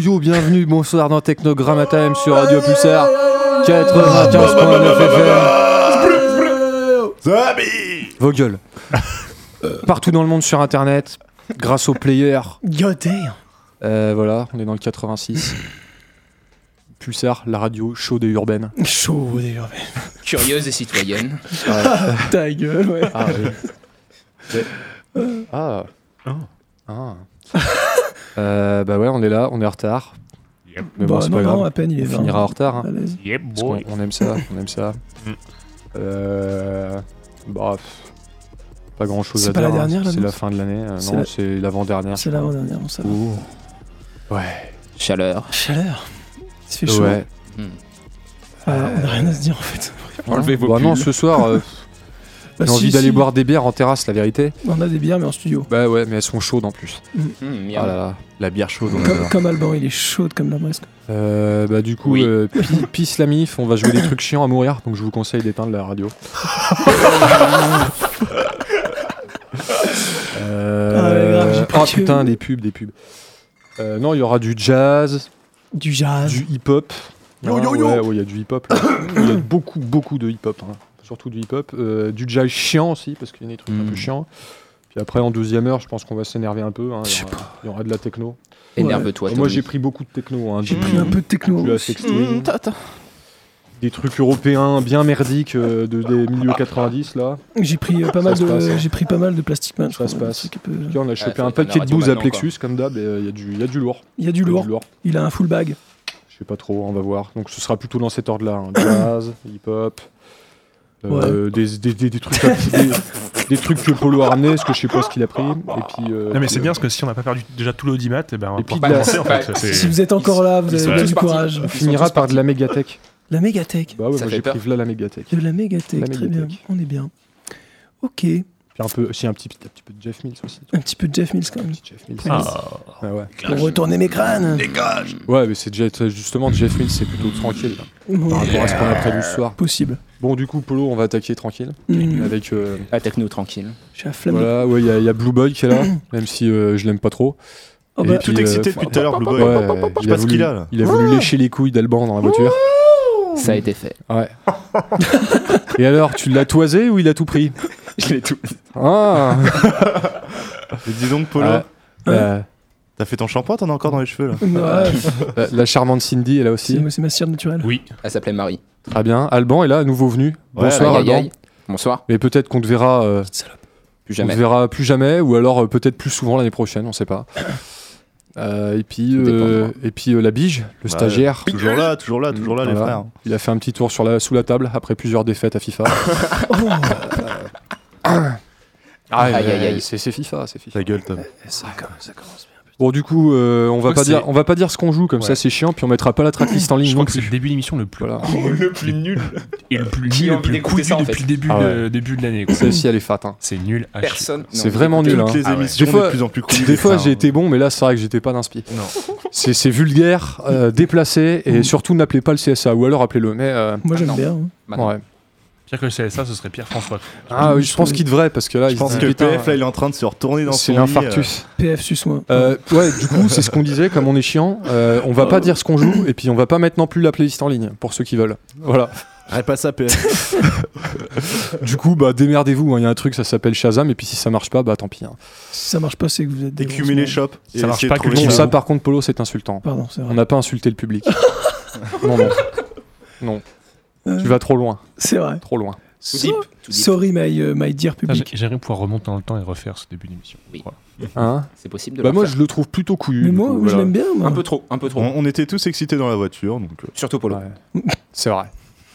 Yo bienvenue, bonsoir dans Technogramme Time sur Radio Pulsar 95.9 FM. Vos gueules. Partout dans le monde sur internet, grâce au player. God damn. Euh, voilà, on est dans le 86. Pulsar, la radio chaude et urbaine. Chaud d'ailleurs. Curieuse et citoyenne. Ta gueule, ouais. Ah oui. Mais- Ah. Ah. Euh, bah ouais, on est là, on est en retard. Mais bon, Bah, c'est non, pas grave. non, à peine il est On 20. finira en retard. hein. Yep, boy. on aime ça, on aime ça. Mm. Euh, bah, pas grand chose C'est à pas dire. la hein. dernière, là, C'est non la fin de l'année. euh, C'est non, la- c'est l'avant-dernière. C'est l'avant-dernière, on savait. Ouais. Chaleur. Chaleur. Il fait chaud. Ouais. Hmm. Euh, on a rien à se dire en fait. Enlevez vos Bah non, ce soir, euh, Bah, j'ai si, envie d'aller si. boire des bières en terrasse, la vérité. On a des bières, mais en studio. Bah ouais, mais elles sont chaudes en plus. Hmm, Ah miam. là là, la bière chaude. on Comme, comme Alban, il est chaude comme la Brest. Euh, bah du coup, Oui. euh, pi- pisse la mif, on va jouer des trucs chiants à mourir, donc je vous conseille d'éteindre la radio. Euh, Ah ouais, grave, oh putain, des pubs, des pubs. Euh, non, il y aura du jazz, Du jazz. du hip-hop. Yo, yo, yo. Ouais, ouais, il y a du hip-hop. là. Il y a beaucoup, beaucoup de hip-hop. hein. Surtout du hip-hop. Euh, du jazz chiant aussi, parce qu'il y a des trucs un peu chiants. Puis après, en deuxième heure, je pense qu'on va s'énerver un peu. hein. Il y Je sais aura- Il y aura de la techno. Énerve-toi, Moi, j'ai pris beaucoup de techno. hein, J'ai pris un peu de techno. du Twin. des trucs européens bien merdiques euh, de, des milieux 90 là. J'ai pris euh, pas mal de. hein. J'ai pris pas mal de Plastic Man. Ça se passe. peu- on a chopé faut un paquet de booze à Plexus comme d'hab et il y, a du- y a du lourd. Il y a du Y lourd. Il a un full bag. Je sais pas trop, on va voir. Donc ce sera plutôt dans cet ordre là. Jazz, hip-hop. Euh, des, des, des, des trucs, des, des trucs que Polo a ramené, parce que je sais pas ce qu'il a pris. Et puis, euh, Non mais c'est bien parce que si on n'a pas perdu déjà tout l'audimat, eh ben on va Et puis la- en fait. Si vous êtes encore là, vous avez du courage. On finira par de la mégatech. La mégatech. Bah ouais, moi j'ai pris là la mégatech. De la mégatech, La très bien. On est bien. Ok. Un peu, aussi un petit, un petit peu de Jeff Mills aussi. Un petit peu de Jeff Mills quand Un même. petit Jeff Mills. Ah. Ah ouais. Pour retourner mes crânes. ouais, mais c'est déjà justement Jeff Mills, c'est plutôt tranquille là, par rapport à ce qu'on a prévu ce soir. Possible. Bon, du coup, Polo, on va attaquer tranquille. Hmm. Avec. euh, techno tranquille. Je suis à flamme. de- voilà, ouais, il y, a- il y a Blue Boy qui est là, même si euh, je l'aime pas trop. Oh Et bah, puis, Tout euh, excité depuis tout à l'heure, Blue Boy. Ouais, Je il sais a pas ce voulu, qu'il a là. il a voulu lécher les couilles d'Alban dans la voiture. Ça a été fait. Ouais. Et alors, tu l'as toisé ou il a tout pris? Je l'ai tout. Ah Et dis donc, Polo, Ouais. Euh, t'as fait ton shampoing, t'en as encore dans les cheveux là Ouais, la, la charmante Cindy est là aussi. c'est c'est ma cire naturelle. Oui. Elle s'appelait Marie. Très bien. Alban est là, nouveau venu. Ouais, Bonsoir Aïe, aïe, Alban. aïe. Bonsoir. Mais peut-être qu'on te verra, euh, Plus on jamais. te verra plus jamais, ou alors euh, peut-être plus souvent l'année prochaine, on sait pas. Euh, et puis, Tout dépend euh, et puis euh, la bige, le Ouais. stagiaire. Toujours là, toujours là, toujours là, les Voilà. frères. Il a fait un petit tour sur la, sous la table après plusieurs défaites à FIFA. Ah, Aïe, euh, aïe, aïe. C'est c'est FIFA, c'est FIFA. Ta gueule, Tom. ça, commence, ça commence bien. Bon, du coup, euh, on va pas dire, on va pas dire ce qu'on joue, comme Ouais. ça c'est chiant, puis on mettra pas la tracklist en ligne Je non crois que c'est le début d'émission le plus Voilà. Le plus nul. et le plus nul, le plus couillu ça, depuis fait le début Ah de- début de l'année. Celle-ci, elle est fat. hein. C'est nul à chier. Personne. C'est vraiment nul. Hein. les Ah ouais. Des fois- de plus en plus cool. Des fois, j'ai été bon, mais là, c'est vrai que j'étais pas d'inspi. Non. C'est c'est vulgaire, euh, déplacé, et surtout n'appelez pas le CSA, ou alors appelez-le. Mais euh, Moi j'aime non. bien. Maintenant. ouais. Pire que le CSA, ce serait Pierre François. Ah oui, je pense qu'il devrait, parce que là, Je il pense se que putain, PF là, il est en train de se retourner dans c'est son lit. l'infarctus. PF suce-moi. Euh, ouais, du coup, c'est ce qu'on disait, comme on est chiant, euh, on va pas dire ce qu'on joue, et puis on va pas mettre non plus la playlist en ligne, pour ceux qui veulent. Voilà. euh. Arrête pas ça, PF. Du coup, bah démerdez-vous, hein, il y a un truc, ça s'appelle Shazam, et puis si ça marche pas, bah tant pis. hein. Si ça marche pas, c'est que vous êtes des les shops. Ça marche pas que Non, ça par contre, Polo, c'est insultant. Pardon, c'est On vrai. n'a pas insulté le public. non, non. Non, Euh, tu vas trop loin, C'est vrai. trop loin. Deep. Deep. Sorry, my, euh, my dear Ah, public. J'aimerais pouvoir remonter dans le temps et refaire ce début d'émission. Oui. Voilà. Hein C'est possible de bah le moi, faire. je le trouve plutôt couillu. Mais moi, coup, je voilà. l'aime bien. moi. Un peu trop, un peu trop. On, on était tous excités dans la voiture, donc, euh, Surtout Polo. Ouais. C'est vrai.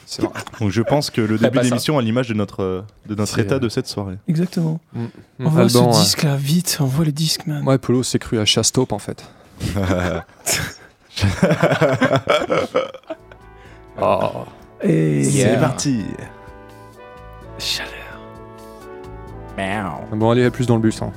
C'est vrai. donc je pense que le début d'émission a l'image de notre, euh, de notre état euh, de cette soirée. Exactement. Mm. Envoie Alban, ce ouais. disque là, vite. Envoie le disque, man. Ouais, Polo s'est cru à Chastop en fait. Oh. Et Yeah. C'est parti. chaleur. Bon, allez, à plus dans le bus. hein.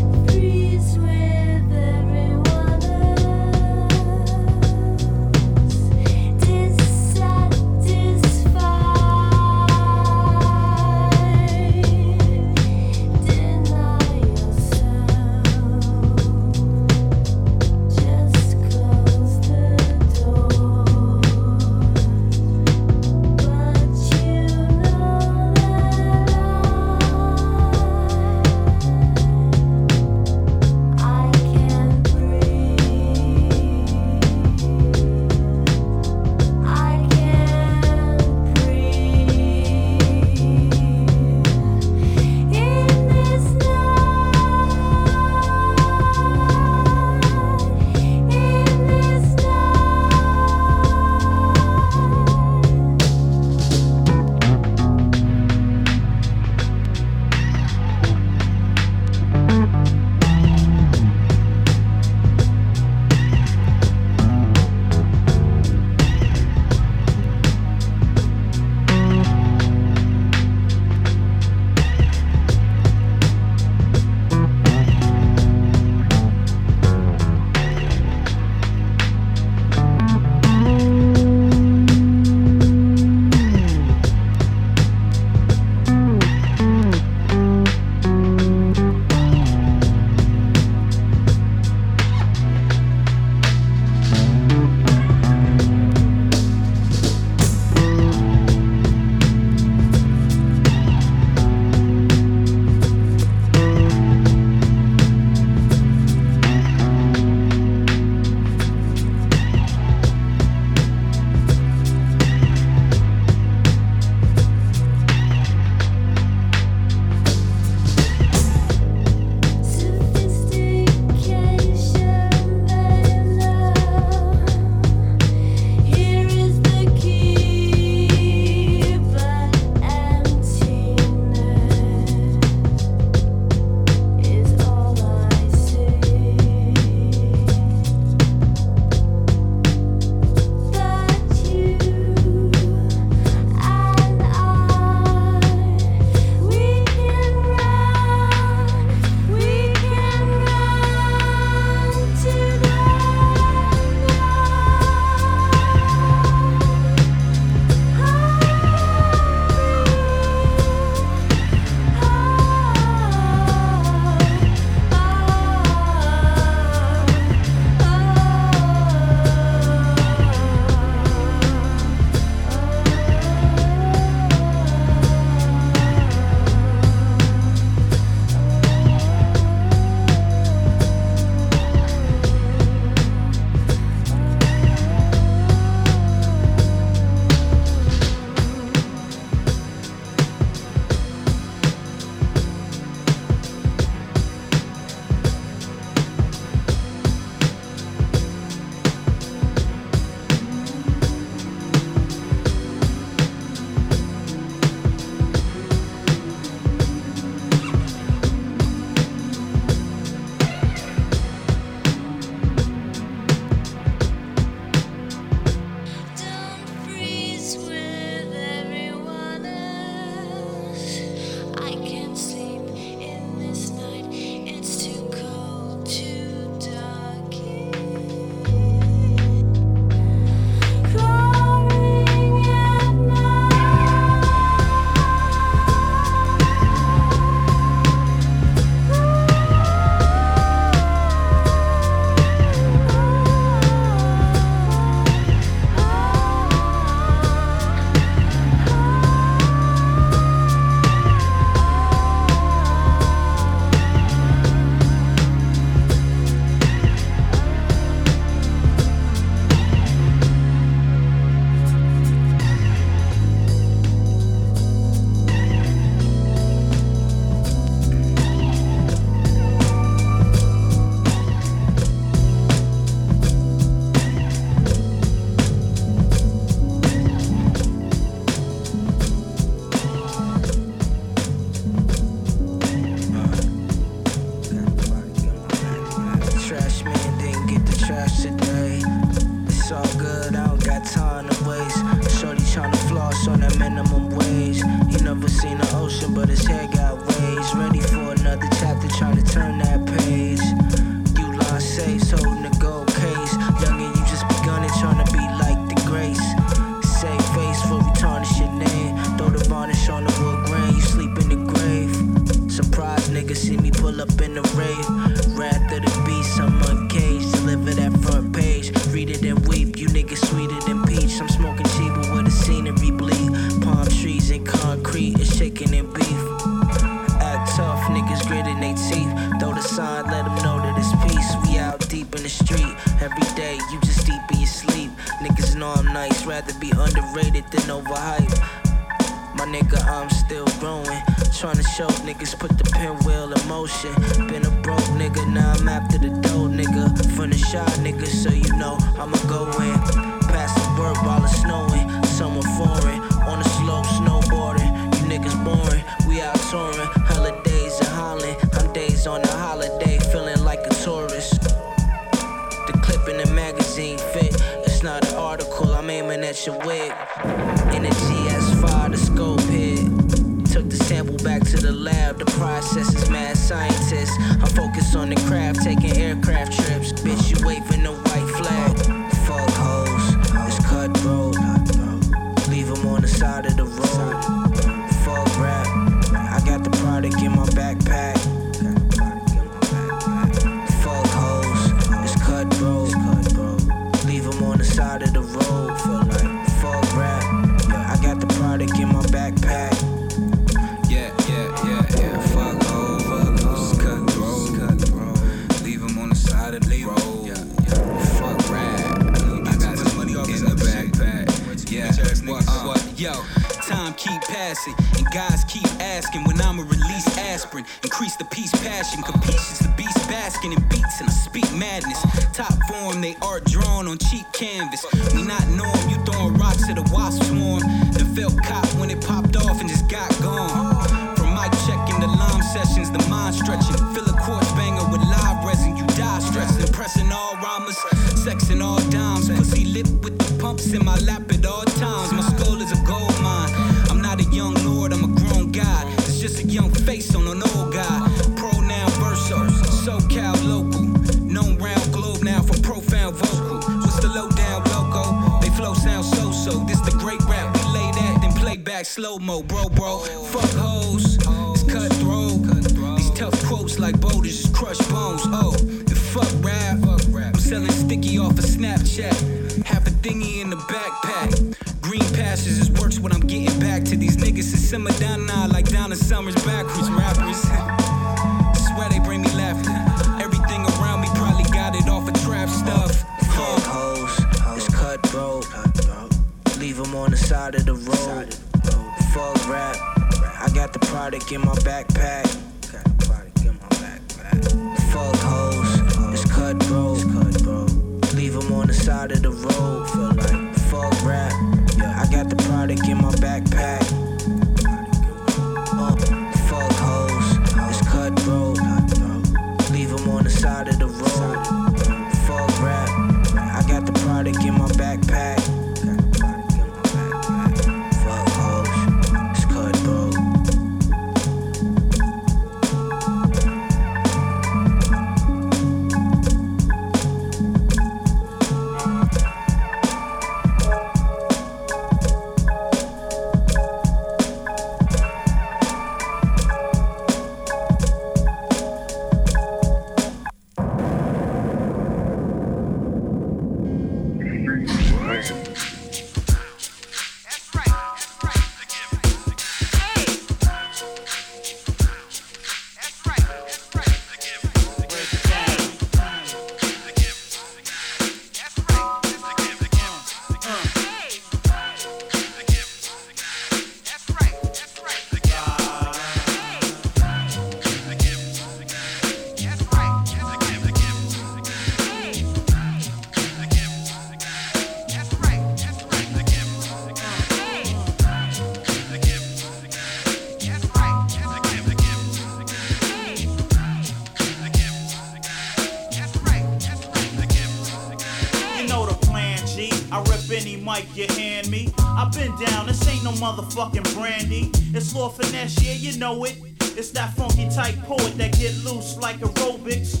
Motherfucking brandy. It's Lord Finesse, yeah, you know it. It's that funky type poet that get loose like aerobics.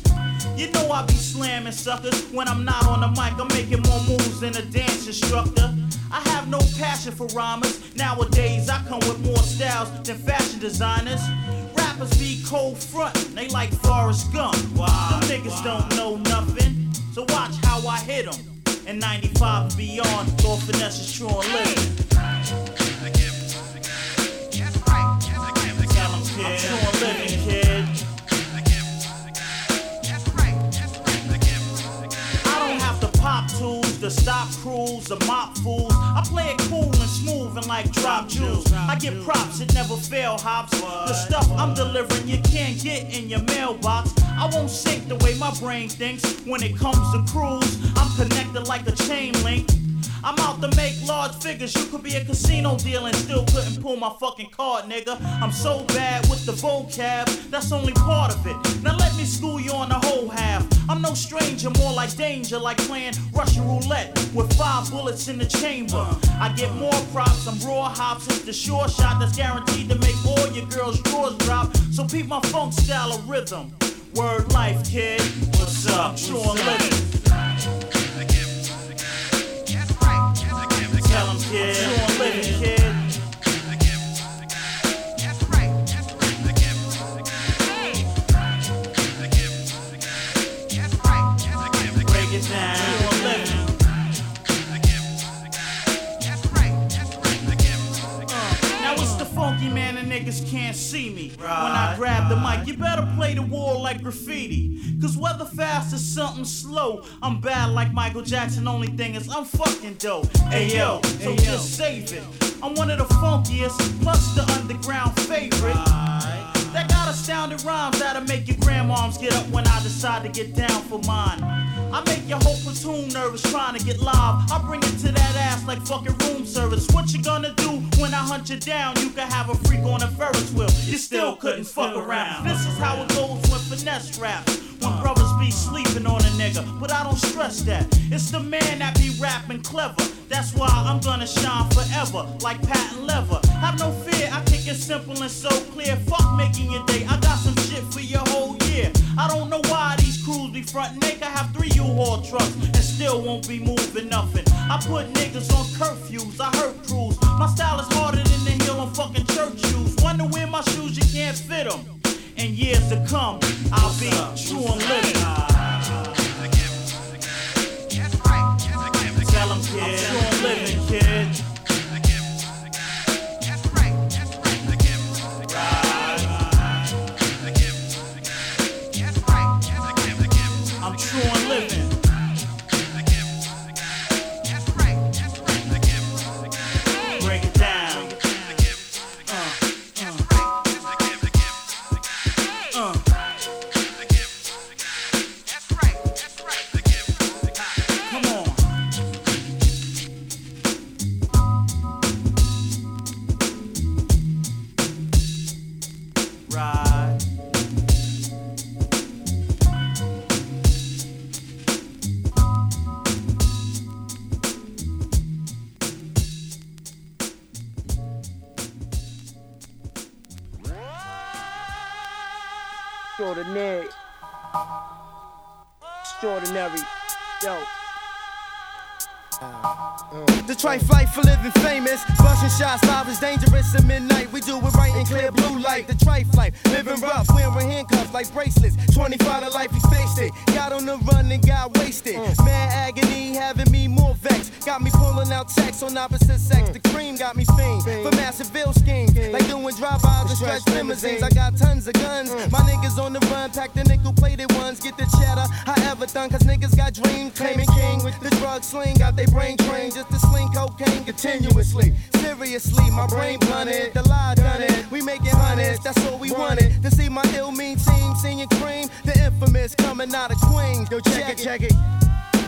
You know I be slamming suckers when I'm not on the mic. I'm making more moves than a dance instructor. I have no passion for rhymers. Nowadays I come with more styles than fashion designers. A casino deal and still couldn't pull my fucking card, nigga. I'm so bad with the vocab, that's only part of it. Now let me school you on the whole half. I'm no stranger, more like danger, like playing Russian roulette with five bullets in the chamber. I get more props, I'm raw hops. It's the sure shot that's guaranteed to make all your girls' drawers drop. So peep my funk style of rhythm. Word life, kid. What's up? True living. Kid. And living, kid. Break it down. True and living. Now it's the funky man and niggas can't see me. I grab the mic, you better play the wall like graffiti. Cause whether fast or something slow, I'm bad like Michael Jackson. Only thing is I'm fucking dope. Hey yo, so just save it. I'm one of the funkiest, plus the underground favorite. That got astounding rhymes that'll make your grandmoms get up when I decide to get down for mine. I make your whole platoon nervous trying to get live. I bring it to that ass like fucking room service. What you gonna do when I hunt you down? You can have a freak on a Ferris wheel. You still couldn't fuck around. This is how it goes when finesse raps. When brothers be sleeping on a nigga, but I don't stress that. It's the man that be rapping clever. That's why I'm gonna shine forever, like patent leather. Have no fear, I kick it simple and so clear. Fuck making your day, I got some shit for your whole year. I don't know why these crews be frontin'. They can have three U-Haul trucks and still won't be moving nothing. I put niggas on curfews, I hurt crews. My style is harder than the heel on fucking church shoes. Wonder where my shoes, you can't fit them. In years to come, I'll be true and living. Shots, five is dangerous at midnight. We do it right in clear blue light. The trife life, living rough, wearing handcuffs like bracelets. 25 to life, he faced it. Got on the run and got wasted. Mad agony, having me more vexed. Got me pulling out checks on opposite sex. The cream got me fiend for massive bill schemes. Like doing drive-bys and stretch limousines. I got tons of guns. My niggas on the run, pack the nickel cause niggas got dreams. Claiming king with the drug sling, got they brain trained just to sling cocaine continuously. Seriously, my brain blunted, the lie done it. We making hundreds, that's all we wanted. To see my ill mean team singing cream, the infamous coming out of Queens. Yo, check it, check it.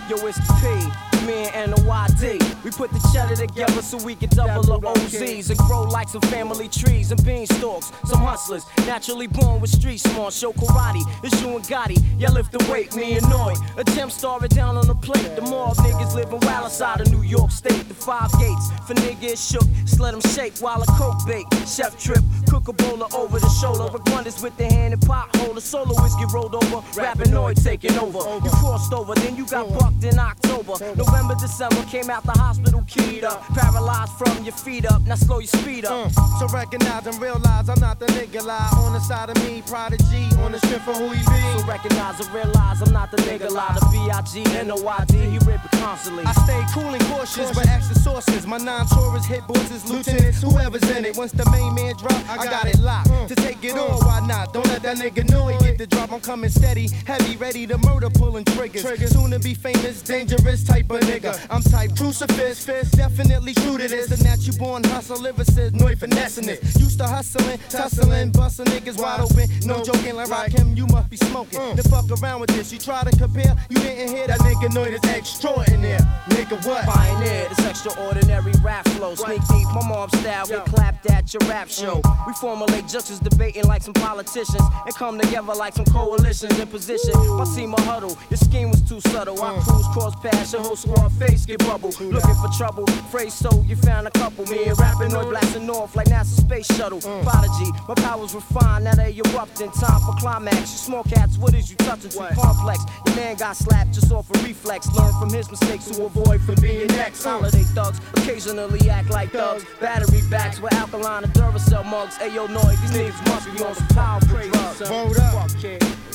Yo, it's the P. me and NOYD. We put the cheddar together so we can double our OZs and grow like some family trees and beanstalks. Some hustlers, naturally born with street smart. Show karate, it's you and Gotti. y'all lift the weight, me and Noy. Attempt star it down on the plate. The mob niggas living wild outside of New York State. The five gates for niggas shook. Just let them shake while a coke bake. Chef trip, cook a bowler over the shoulder. Wonders with the hand and pothole. The solo get rolled over. Rapping Noyd taking over. You crossed over, then you got bucked in October. November, December came out the hospital keyed up. Paralyzed from your feet up. Now slow your speed up. Mm. So recognize and realize I'm not the nigga lie on the side of me, prodigy on the strength of who he be. So recognize and realize I'm not the nigga lie. The B.I.G. N.O.I.D. He rip it constantly. I stay cool and cautious with extra sources. My non-tourist hit bosses, lieutenants, whoever's in it. Once the main man drop, I got it locked mm. to take it on. Why not? Don't let that nigga know he get the drop. I'm coming steady, heavy, ready to murder, pulling triggers. Soon to be famous, dangerous type of nigga. I'm type crucifix, fist, definitely true to this. The natural born hustle, lyricist, no finessing it. Used to hustling, tussling, busting niggas wide open. No joking, like rock him, you must be smoking. Mm. The fuck around with this, you try to compare, you didn't hear that nigga know it's extraordinary. Nigga, what? Pioneer, this extraordinary rap flow. Sneak deep, my mom style, we clapped at your rap mm. show. We formulate justice, debating like some politicians, and come together like some coalitions in position. I see my huddle, your scheme was too subtle. I mm. cruise cross past your whole squad face get bubble. Looking for trouble, phrase so you found a couple. Me and rapping or blasting off like NASA space shuttle. Mm. Prodigy, my powers refined, now they erupting. Time for climax. You small cats, what is you touching? Too complex. Your man got slapped just off a reflex. Learn from his mistakes to avoid from being next. Mm. Holiday thugs occasionally act like thugs. Battery backs with alkaline and Duracell mugs. Ayo, noise, these niggas must be on some powerful drugs. Word up,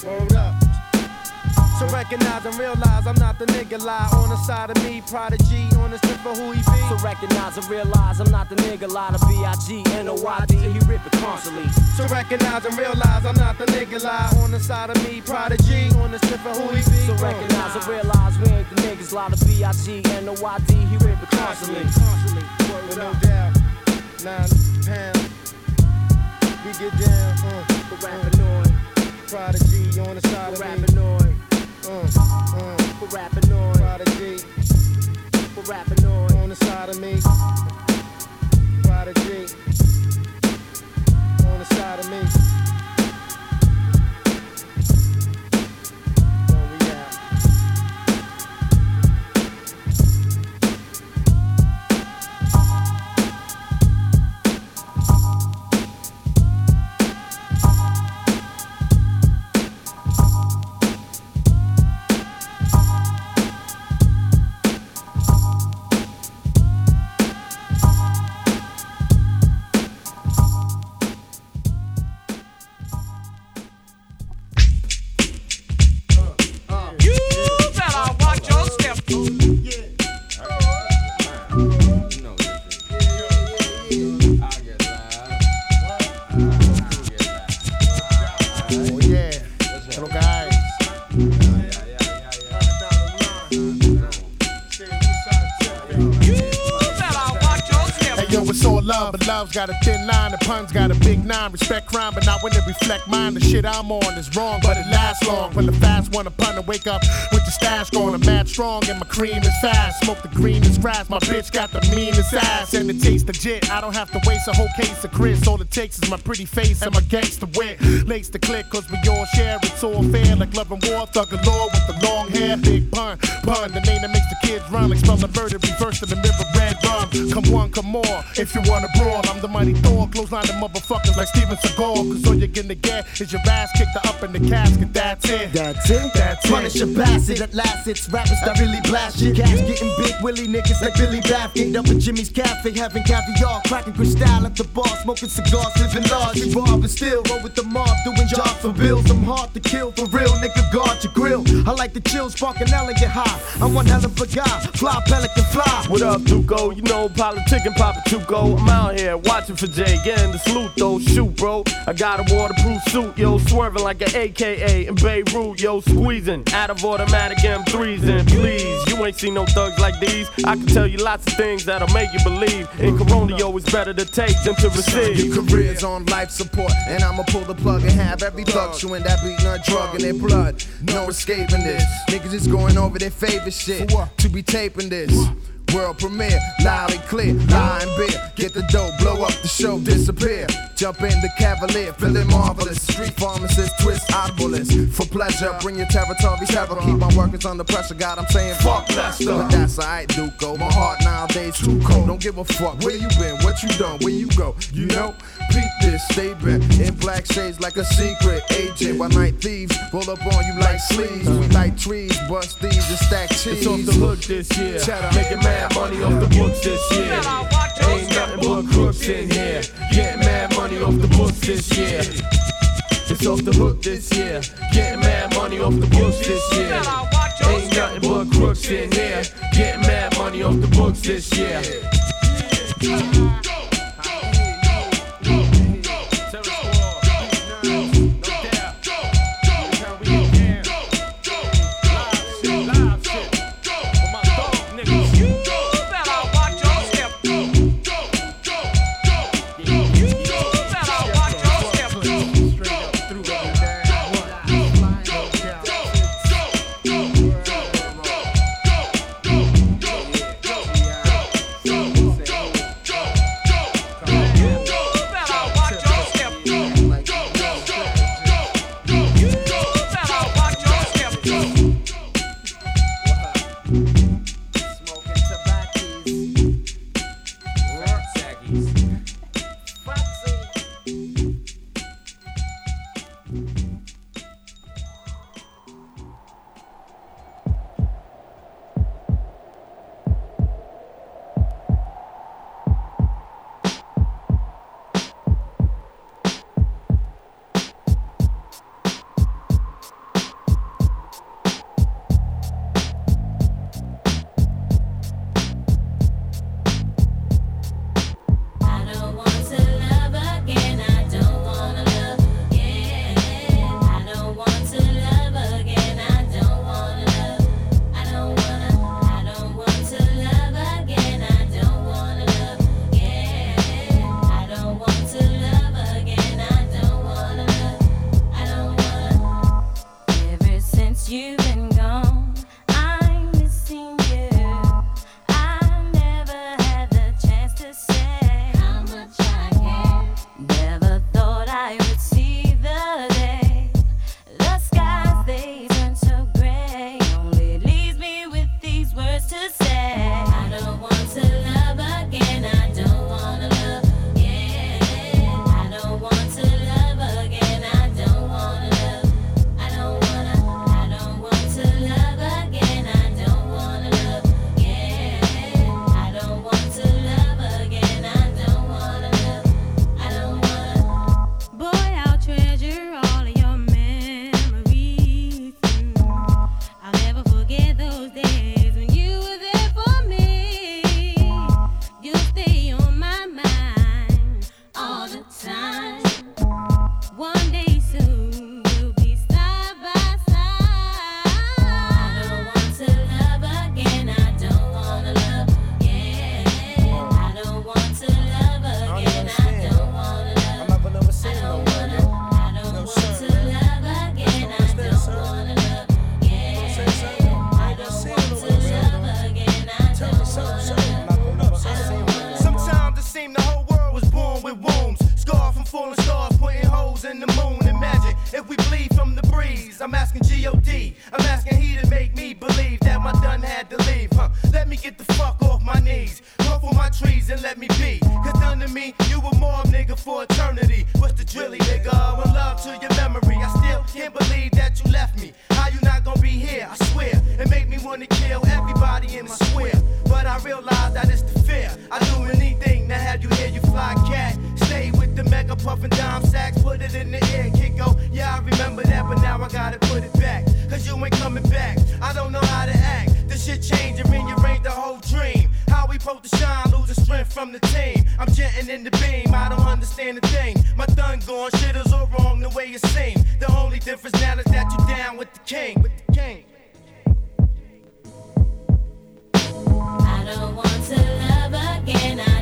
word up. So recognize and realize I'm not the nigga lie on the side of me, prodigy on the strip of who he be. So recognize and realize I'm not the nigga lie to B.I.G. N.O.Y.D. He rip it constantly. So recognize and realize I'm not the nigga lie on the side of me, prodigy on the strip of who he be. So recognize and realize we ain't the niggas lie to B.I.G. N.O.Y.D. He rip it constantly. With no doubt, nine pounds. We get down, uh, For rapping on, prodigy on the side of me. Uh, for rapping on, prodigy for rapping on. on the side of me. Prodigy on the side of me. Got a thin line. The pun's got a nine. Respect crime, but not when it reflect mine. The shit I'm on is wrong, but it lasts long. When the fast one, a pun to wake up with the stash going. I'm mad strong and my cream is fast. Smoke the greenest grass. My bitch got the meanest ass and it tastes legit. I don't have to waste a whole case of Cris. All it takes is my pretty face and my gangster wit. Lace the click, cause we all share. It's all fair, like love and war. Thug galore with the long hair. Big pun, pun. The name that makes the kids run. Like spell the murder, reverse in the mirror, red rum. Come one, come more. If you wanna brawl, I'm the mighty Thor. Clothesline the motherfuckers like Steven Seagal. Cause all you're gonna get is your ass kicked up in the casket. That's it. That's it. That's it. Punish a bastard at last. It's rappers that really blast shit. Cash getting big willy niggas like Billy Baffin. Up at Jimmy's Cafe, having caviar, cracking crystal at the bar, smoking cigars, living large. We rob and still roll with the mob, doing jobs for bills. I'm hard to kill for real, nigga. Guard your grill. I like the chill, sparking L and get high. I'm one hell of a guy, fly pelican fly. What up, Duco? You know, politic and Papa Chuco. I'm out here watching for Jay. Getting the salute though, shoot, bro. I got a waterproof suit, yo, swerving like an AKA in Beirut, yo, squeezing out of automatic M3s. And please, you ain't seen no thugs like these. I can tell you lots of things that'll make you believe. In Corona, yo, it's better to take than to receive. Your career's on life support, and I'ma pull the plug and have every thug chewing that beating a drug in their blood. No escaping this. Niggas is going over their favorite shit to be taping this. World premiere, loud and clear, and beer. Get the dough, blow up the show, disappear. Jump in the cavalier, feeling marvelous. Street pharmacist, twist audiblest. For pleasure, bring your territory terror. Keep my workers under pressure. God, I'm saying fuck Lester. But that's alright, Duco. My heart nowadays too cold. Don't give a fuck where you been, what you done, where you go. You know, peep this, stay back in black shades like a secret agent. While night thieves roll up on you like sleeves. We like trees, bust these and stack cheese. It's off the hook this year. Making mad money off the books this year. Ain't nothing but crooks in here. Getting mad money off the books this year. It's off the hook this year. Getting mad money off the books this year. Ain't nothing but crooks in here. Getting mad money off the books this year. Wanna kill everybody in my square. But I realize that it's the fear. I do anything to have you here, you fly cat. Stay with the mega puffin' dime sacks, put it in the air, kick go. Yeah, I remember that, but now I gotta put it back. Cause you ain't coming back. I don't know how to act. This shit changed and rearranged the whole dream. How we supposed to shine, losing strength from the team. I'm jetting in the beam, I don't understand a thing. My thumb going, shit is all wrong the way it seems. The only difference now is that you down with the king. With the king. Don't want to love again. I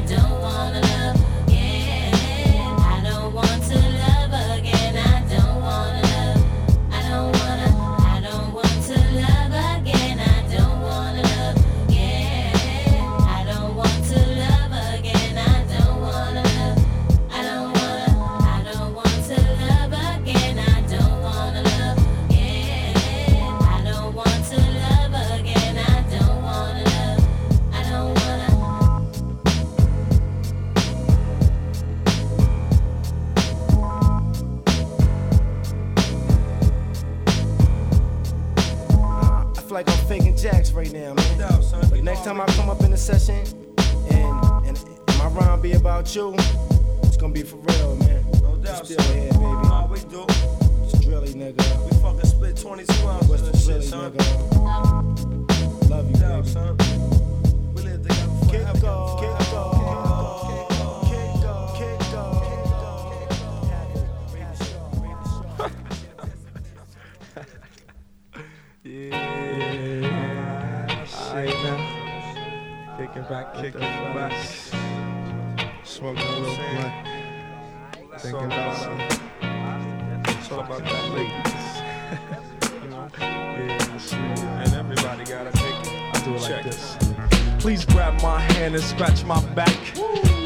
feel like I'm faking jacks right now, man. But next time I come up in a session and, and, and my rhyme be about you, it's gonna be for real, man. No doubt, still here, baby. Nah, we do. It's drilly, nigga. We fucking split 22 ounces What's the shit, son. Nigga? Love you, baby. son. We live together forever. Kick off, kick off, Kicking back, kicking back. Smoking a little blunt. Thinking about some. It's all about that ladies. you know? Yeah. And everybody gotta take it. I do it like this. Please grab my hand and scratch my back.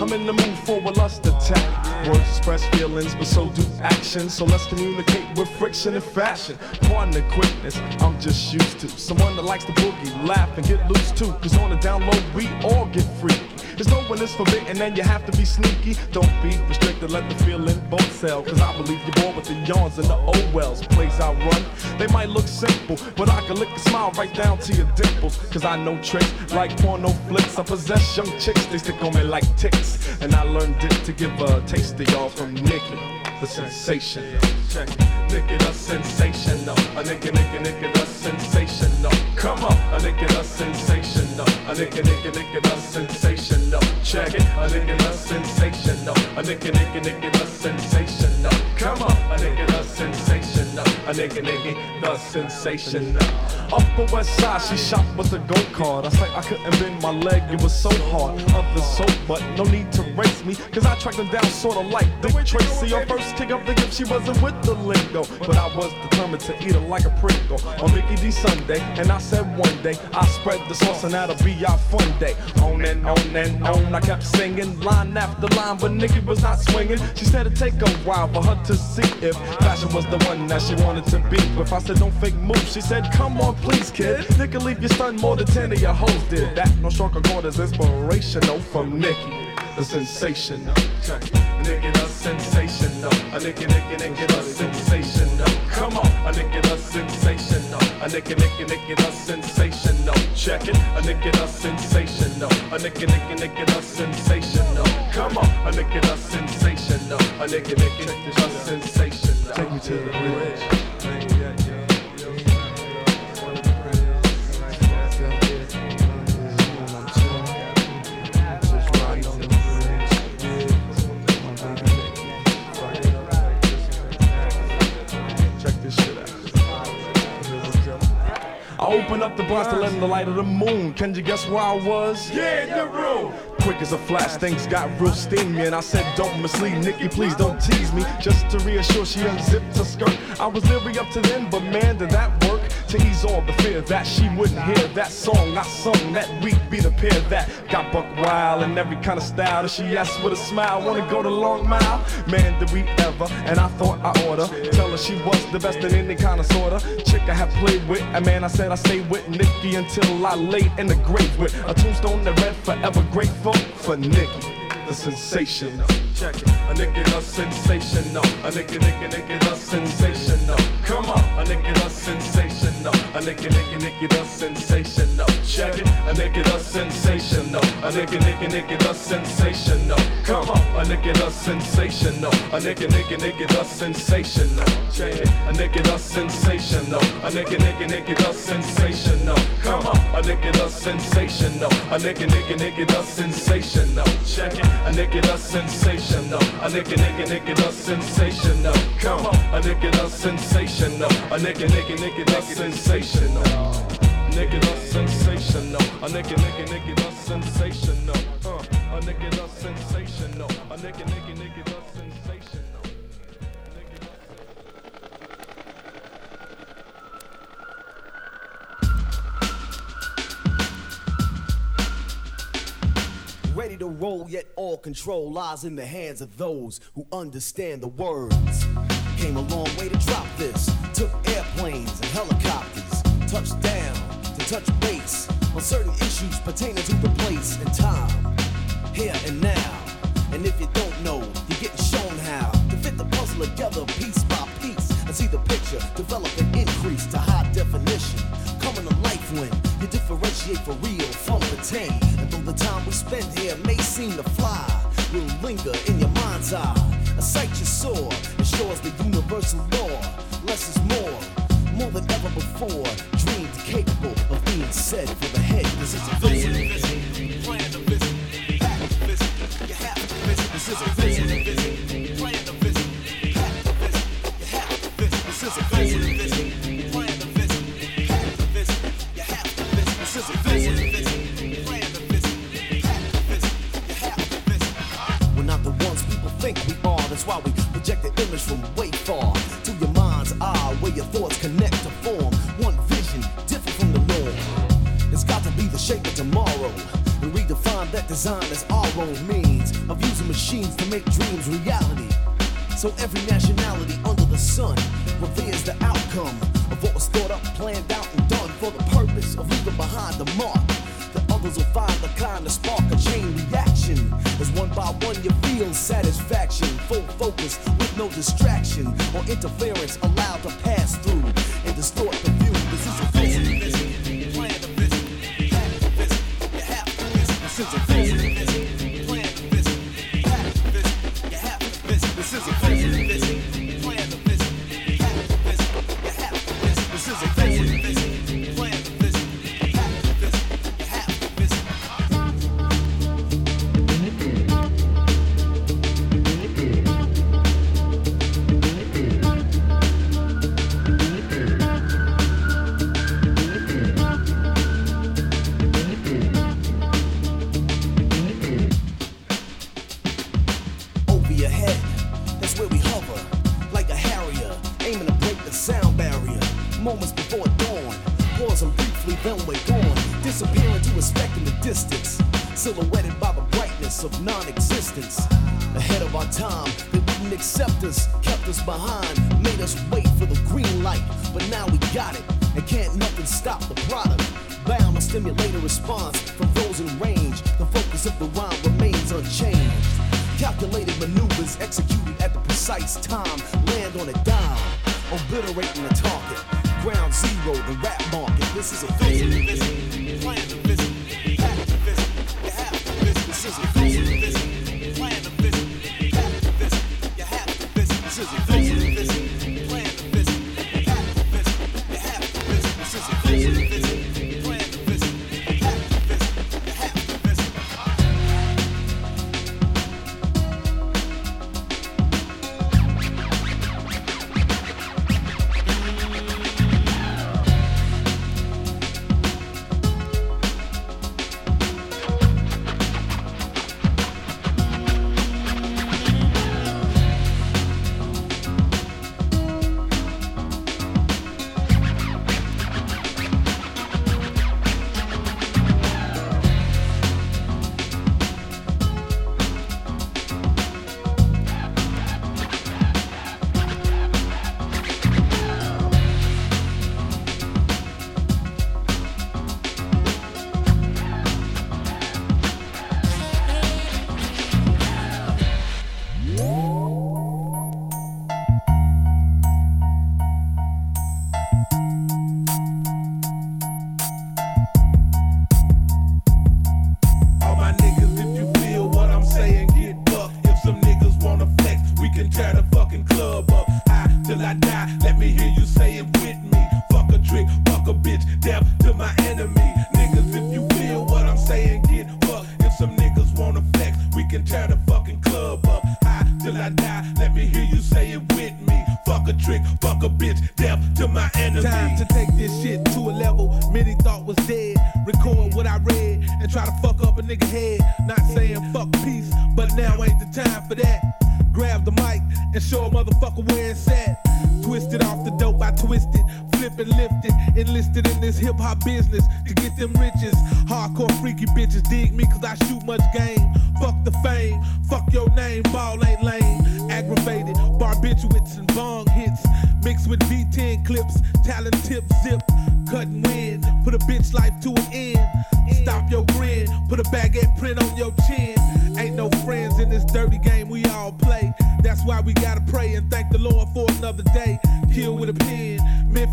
I'm in the mood for a lust attack. Words express feelings, but so do actions. So let's communicate with friction and fashion. Pardon the quickness, I'm just used to someone that likes to boogie, laugh, and get loose too. Cause on the down low, we all get freaky. There's no one is forbidden, and you have to be sneaky. Don't be restricted, let the feeling both sell. Cause I believe you're born with the yawns and the old wells. Plays I run, they might look simple, but I can lick a smile right down to your dimples. Cause I know tricks like porno flicks. I possess young chicks, they stick on me like ticks. And I learned it to give a taste to y'all from Nicky, the sensation. Check. Nicky the sensational. A nigga, nigga, nigga the sensational. Come on, a nigga the sensational. A nigga, nigga, nigga the sensational. Check it. I make it a nigga the sensational. A nigga, nigga, nigga sensational. Come on, a nigga the sensational. A nigga, nigga the sensational. Upper West Side, she shot with a go card. I say I couldn't bend my leg, it was so hard. Others so, but no need to race me. Cause I tracked them down sorta like Dick Tracy. On first kick up the gift, she wasn't with the lingo. But I was determined to eat her like a Pringle on Mickey D Sunday. And I said one day, I spread the sauce and that'll be our fun day. On and on and on, I kept singing line after line, but Nikki was not swinging. She said it'd take a while for her to see if fashion was the one that she wanted to be. But if I said don't fake moves, she said, come on, please, kid. Nicky leave your son more than 10 of your hoes did. That no stronger chord is inspirational from Nikki. The sensational. Nigga, the sensational. A nigga, nigga, nigga, the sensational. Come on, a nigga, the sensational. A nigga, nigga, nigga, the sensational. Check it. A nigga, the sensational. A nigga, nigga, nigga, the sensational. Come on, a nigga, the sensational. A nigga, sensational. Take me to the bridge. Check this shit out. I opened up the blinds to let in the light of the moon. Can you guess where I was? Yeah, in the room. Quick as a flash, things got real steamy, and I said, Don't mislead Nikki, please don't tease me. Just to reassure, she unzipped her skirt. I was leery up to then, but man, did that work to ease all the fear that she wouldn't hear that song I sung that week. Be the pair that got buck wild in every kind of style. that she asked with a smile, Wanna go the long mile? Man, did we ever? And I thought I oughta tell her she was the best in any kind of sorta chick I had played with. And man, I said I stay with Nikki until I laid in the grave with a tombstone that read forever grateful for Nikki. The sensation. Check it. A nigga the sensational. A nigga, nigga, nigga the sensational. Come on. A nigga the sensational. A nigga, nigga, nigga the sensational. Check it. A nigga the sensational. A nigga, nigga, nigga the sensational. Come on, a nigga that's sensational. A nigga, nigga, nigga that's sensational. Yeah, a nigga that's sensational. A nigga, nigga, nigga that's sensational. Come on, a nigga that's sensational. A nigga, nigga, nigga that's sensational. Check it, a nigga that's sensational. A nigga, nigga, nigga that's sensational. Come on, a nigga that's sensational. A nigga, nigga, nigga that's sensational. Nigga that's sensational. A nigga, nigga, nigga that's sensational. Uh, a nigga that's sensational. A nigga, nigga, nigga that's sensational. Ready to roll, yet all control lies in the hands of those who understand the words. Came a long way to drop this. Took airplanes and helicopters, touched down to touch base on certain issues pertaining to the place and time, here and now. And if you don't know, you're getting shown how to fit the puzzle together piece by piece and see the picture develop and increase to high definition. Coming to life when you differentiate for real from pretend. And though the time we spend here may seem to fly, will linger in your mind's eye. A sight you saw ensures the universal law. Less is more, more than ever before. Dreams capable of being said for the head. This is a. This is a. This is a. We're not the ones people think we are. That's why we project the image from way far where your thoughts connect to form one vision, different from the norm. It's got to be the shape of tomorrow. And redefine that design as our own means of using machines to make dreams reality. So every nationality under the sun reveres the outcome of what was thought up, planned out, and done for the purpose of leaving behind the mark. That others will find the kind of spark a chain one by one you feel satisfaction, full focus with no distraction or interference allowed to pass through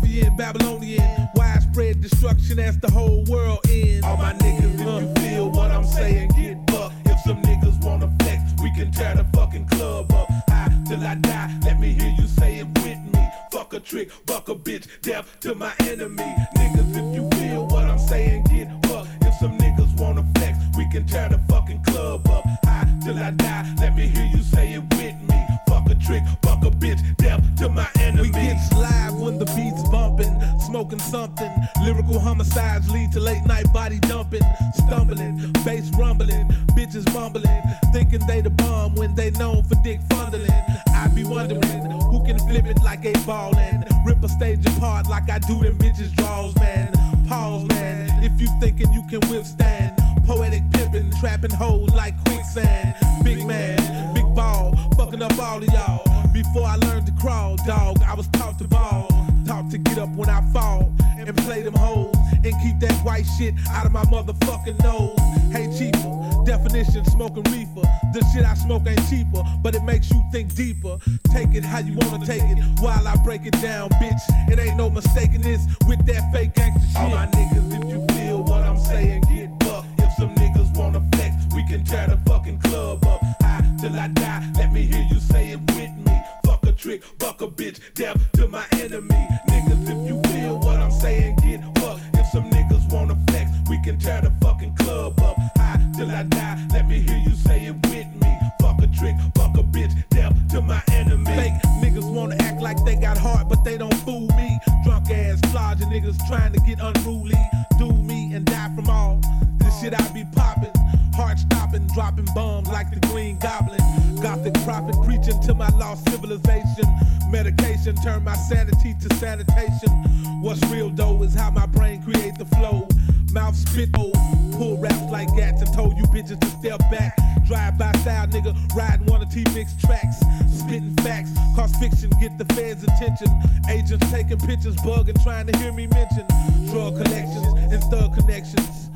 Memphian, Babylonian. Widespread destruction as the whole world ends. All my niggas, if you feel what I'm saying, get bucked. If some niggas wanna flex, we can tear the fucking club up. High till I die, let me hear you say it with me. Fuck a trick, fuck a bitch, death to my enemy. Niggas, if you feel what I'm saying, get bucked. If some niggas wanna flex, we can tear the fucking club up. High till I die, let me hear you smoking something. Lyrical homicides lead to late night body dumping, stumbling, bass rumbling, bitches mumbling, thinking they the bomb when they known for dick fondling. I be wondering who can flip it like a ball and rip a stage apart like I do them bitches draws, man. Pause, man, if you thinking you can withstand poetic pimping, trapping hoes like quicksand. Big man, big ball, fucking up all of y'all. Before I learned to crawl, dog, I was taught to ball. Taught to get up when I fall and play them hoes and keep that white shit out of my motherfucking nose. Hey, cheaper, definition smoking reefer. The shit I smoke ain't cheaper, but it makes you think deeper. Take it how you wanna take it while I break it down, bitch. It ain't no mistaking this with that fake gangster shit. All my niggas, if you feel what I'm saying, get bucked. If some niggas wanna flex, we can tear the fucking club up. High till I die, let me hear you trick, fuck a bitch, death to my enemy. Niggas, if you feel what I'm saying, get bucked. If some niggas wanna flex, we can tear the fucking club up. High till I die, let me hear you say it with me. Fuck a trick, fuck a bitch, death to my enemy. Fake niggas wanna act like they got heart, but they don't fool me. Drunk ass flogging niggas trying to get unruly. Do me and die from all. This shit I be popping. Heart stopping, dropping bombs like the Green Goblin. Gothic prophet lost civilization. Medication turn my sanity to sanitation. What's real though is how my brain create the flow. Mouth spit oh, pull raps like gats and told you bitches to step back. Drive by style nigga, riding one of T mix tracks. Spitting facts, cause fiction get the feds' attention. Agents taking pictures, bugging, trying to hear me mention. Drug collections and thug connections.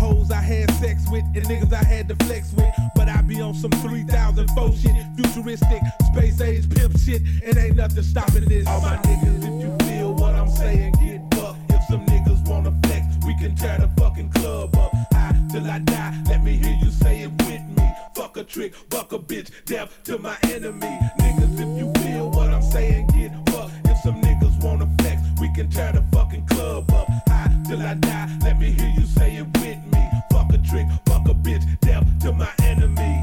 Hoes I had sex with and niggas I had to flex with. But I be on some 3004 shit, futuristic, space age pimp shit, and ain't nothing stopping this. All my niggas, if you feel what I'm saying, get bucked. If some niggas wanna flex, we can tear the fucking club up. High till I die, let me hear you say it with me. Fuck a trick, fuck a bitch, death to my enemy. Niggas, if you feel what I'm saying, get bucked. If some niggas wanna flex, we can tear the fucking club up. High till I die, let me hear you say it with me. Trick, fuck a bitch, death to my enemy.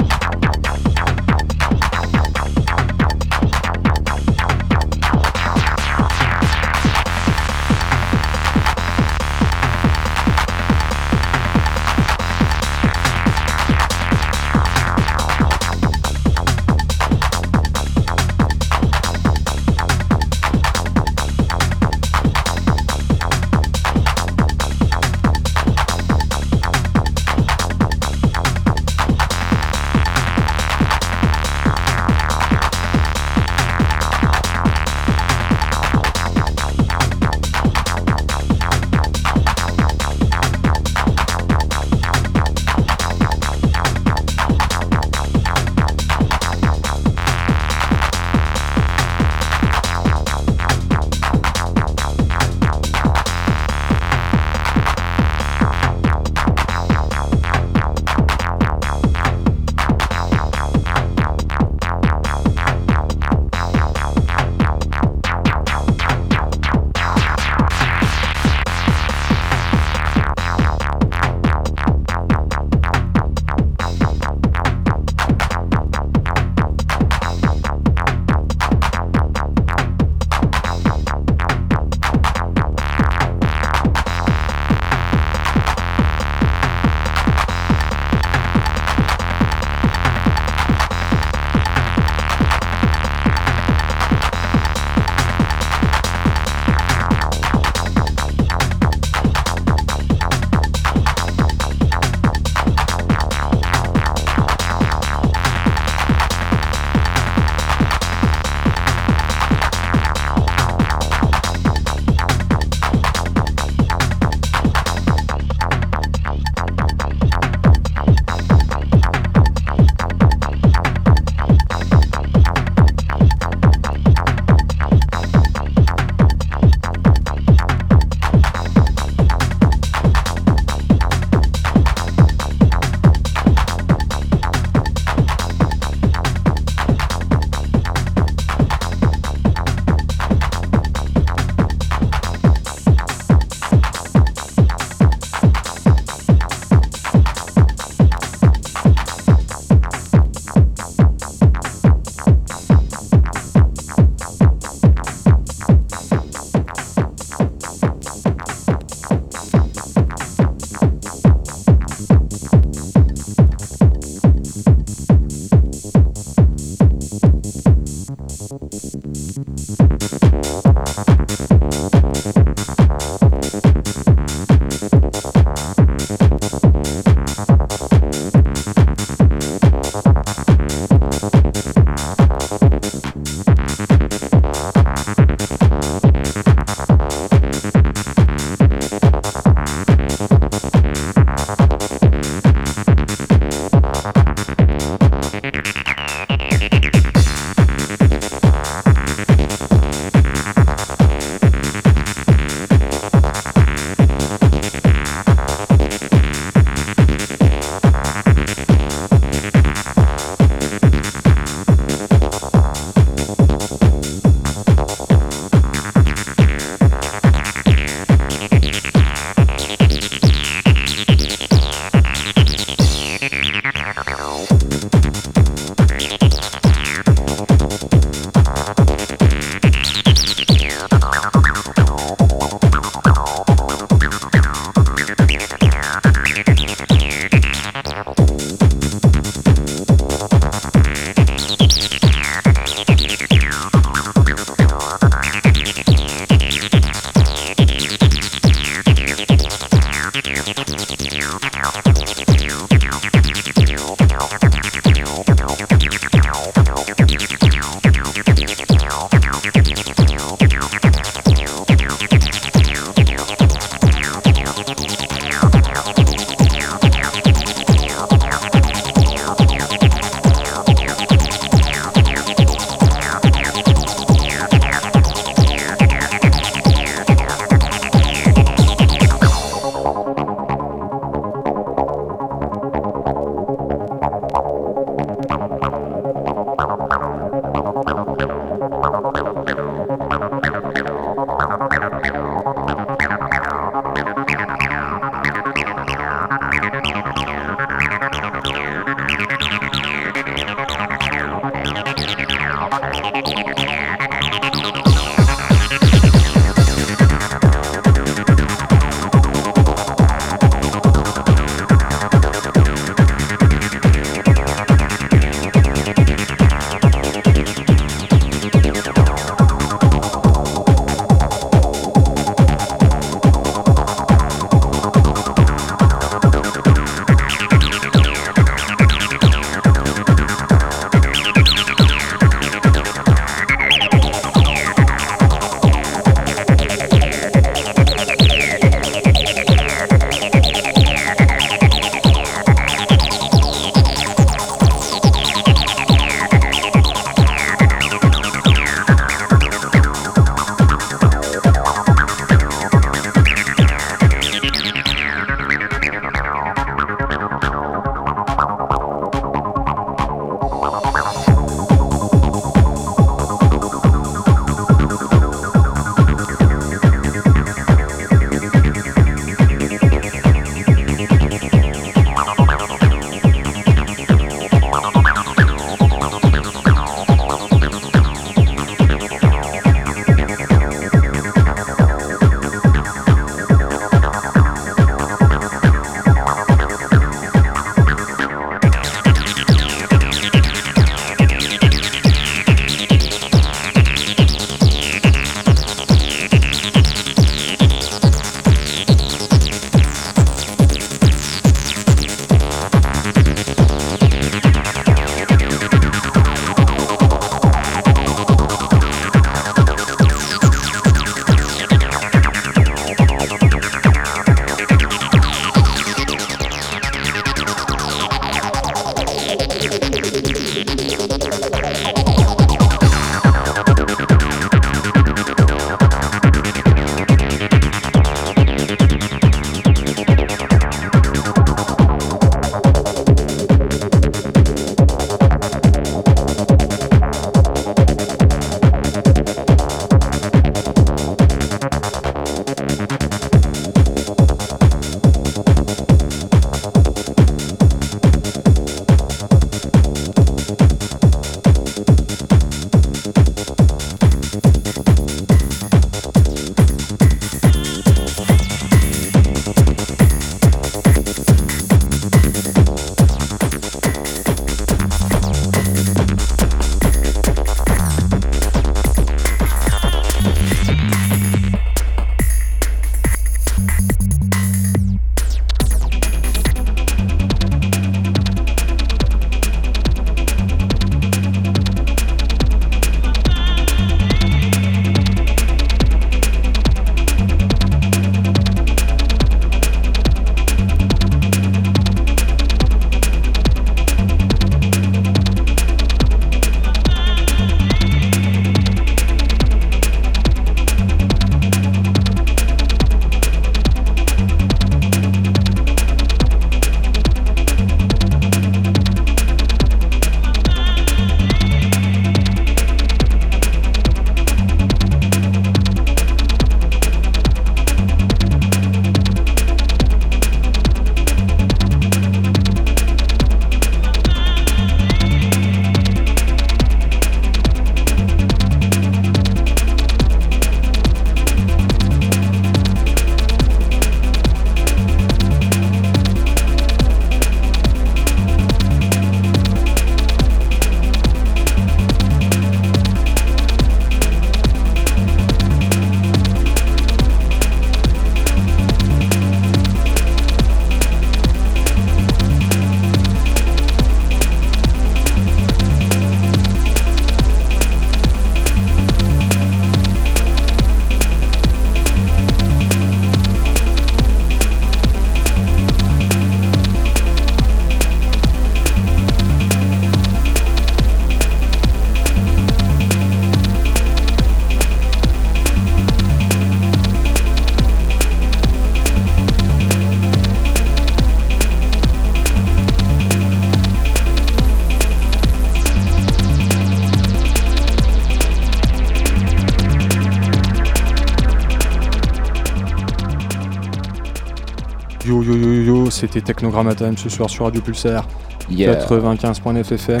C'était ce soir sur Radio Pulsar. Yeah. 95.9 FM.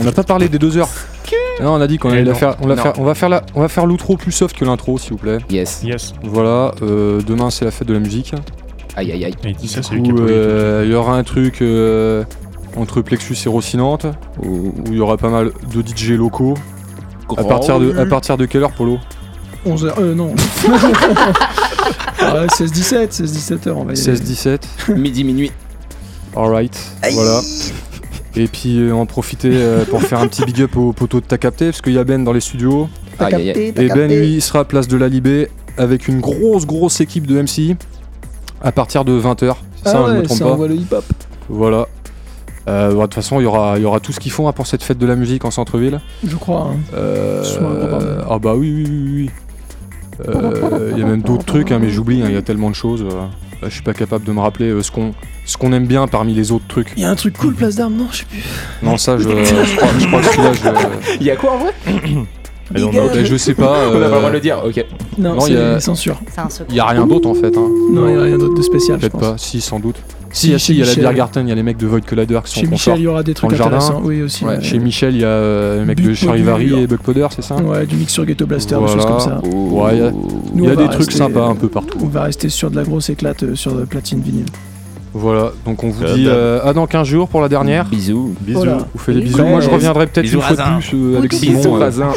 On n'a pas parlé des deux heures. Non, on a dit qu'on allait la faire. On, la Non. faire- on va faire la, on va faire l'outro plus soft que l'intro, s'il vous plaît. Yes. Yes. Voilà. euh, demain c'est la fête de la musique. Aïe aïe aïe. Et ça, pollué euh, il y aura un truc euh, entre Plexus et Rocinante où où il y aura pas mal de DJ locaux. À partir de, à partir de quelle heure, Polo? 11h. Euh, non. ouais, 16-17, 16-17 heures, on va y aller. 16-17. Midi, minuit. Alright, voilà. Et puis euh, en profiter euh, pour faire un petit big up au poteau de Ta Capté, parce qu'il y a Ben dans les studios. T'as Aïe, aïe, aïe. capté, t'as Et Ben, capté. lui, il sera à place de la Libé avec une grosse, grosse équipe de MC à partir de 20h. C'est ça, Ah je me ouais, trompe ça pas. envoie le hip-hop. Voilà. Euh, bah, De toute façon, il y aura, il y aura tout ce qu'ils font hein, pour cette fête de la musique en centre-ville. Je crois. hein. Euh, Soit un gros bordel. ah bah oui, oui, oui, oui. Euh, Il y a même d'autres trucs, hein, mais j'oublie, hein, il y a tellement de choses. euh, là, je suis pas capable de me rappeler euh, ce qu'on ce qu'on aime bien parmi les autres trucs. Il y a un truc cool, place d'armes, non? Je sais plus. Non, ça, je, je crois, je crois que celui-là, je... Il y a quoi en vrai? Ben, je sais pas. On a pas le droit euh, de le dire, ok. Non, il y a- c'est censure. Il y a rien d'autre en fait. Hein. Non, il y a rien d'autre de spécial, je Peut-être pense. pas, si, sans doute. Si, Si, ah, si, il y a la Michel. Biergarten, il y a les mecs de Void Collider qui sont Chez Michel, concert il y aura des dans trucs le jardin. intéressants, oui, aussi, Ouais. Chez Michel, il y a euh, les mecs de Charivari et Bug Powder, c'est ça? Ouais, du mix sur Ghetto Blaster, des choses Voilà. comme ça. Ouais, il y a, Nous, il y a on va des trucs rester- sympas un peu partout. On va rester sur de la grosse éclate euh, sur de platine vinyle. Voilà, donc on vous dit euh, à dans 15 jours pour la dernière. Bisous. Bisous. Voilà. Vous faites des Bisous. Moi je reviendrai peut-être une fois de plus euh, avec Bisous, Simon. euh. La Ah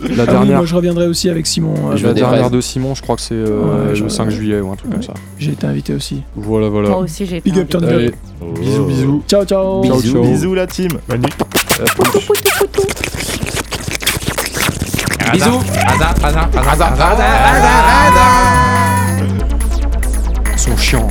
oui, dernière, moi je reviendrai aussi avec Simon. euh, Je la dernière de Simon, je crois que c'est euh, Ouais, le 5 juillet ou un truc comme ça. J'ai été invité aussi. Voilà, voilà. Moi aussi, j'ai été Big up, Allez, up. bisous, bisous. Ciao, ciao. Ciao, Bisous. ciao. Bisous la team. À plus. Bisous. Ils sont chiants.